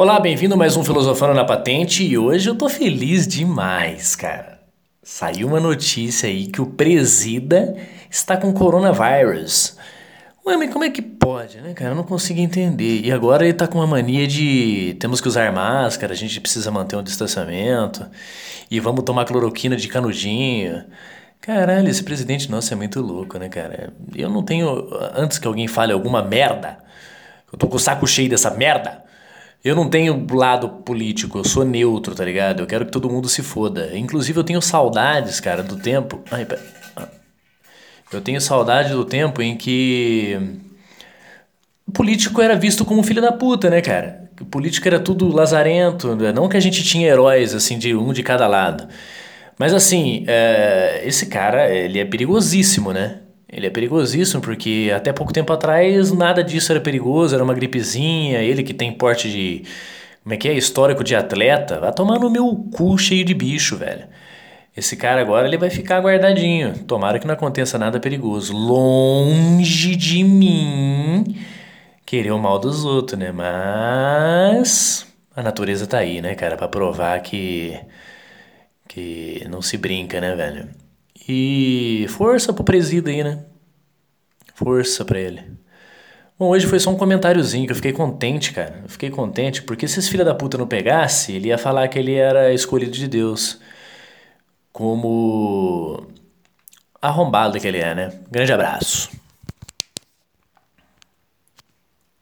Olá, bem-vindo mais um Filosofando na Patente e hoje eu tô feliz demais, cara. Saiu uma notícia aí que o presida está com coronavírus. Ué, mas como é que pode, né, cara? Eu não consigo entender. E agora ele tá com uma mania de temos que usar máscara, a gente precisa manter um distanciamento e vamos tomar cloroquina de canudinho. Caralho, esse presidente nosso é muito louco, né, cara? Eu não tenho. Antes que alguém fale alguma merda, eu tô com o saco cheio dessa merda. Eu não tenho lado político, eu sou neutro, tá ligado? Eu quero que todo mundo se foda. Inclusive, eu tenho saudades, cara, do tempo. Ai, pera. Ah. Eu tenho saudade do tempo em que. O político era visto como filho da puta, né, cara? O político era tudo lazarento. Né? Não que a gente tinha heróis, assim, de um de cada lado. Mas, assim, é... esse cara, ele é perigosíssimo, né? Ele é perigosíssimo porque até pouco tempo atrás nada disso era perigoso, era uma gripezinha, ele que tem porte de. Como é que é? Histórico de atleta. Vai tomar no meu cu cheio de bicho, velho. Esse cara agora ele vai ficar guardadinho. Tomara que não aconteça nada perigoso. Longe de mim querer o mal dos outros, né? Mas a natureza tá aí, né, cara, para provar que que não se brinca, né, velho? E força pro presídio aí, né? Força pra ele. Bom, hoje foi só um comentáriozinho que eu fiquei contente, cara. Eu fiquei contente porque se esse filho da puta não pegasse, ele ia falar que ele era escolhido de Deus. Como arrombado que ele é, né? Grande abraço.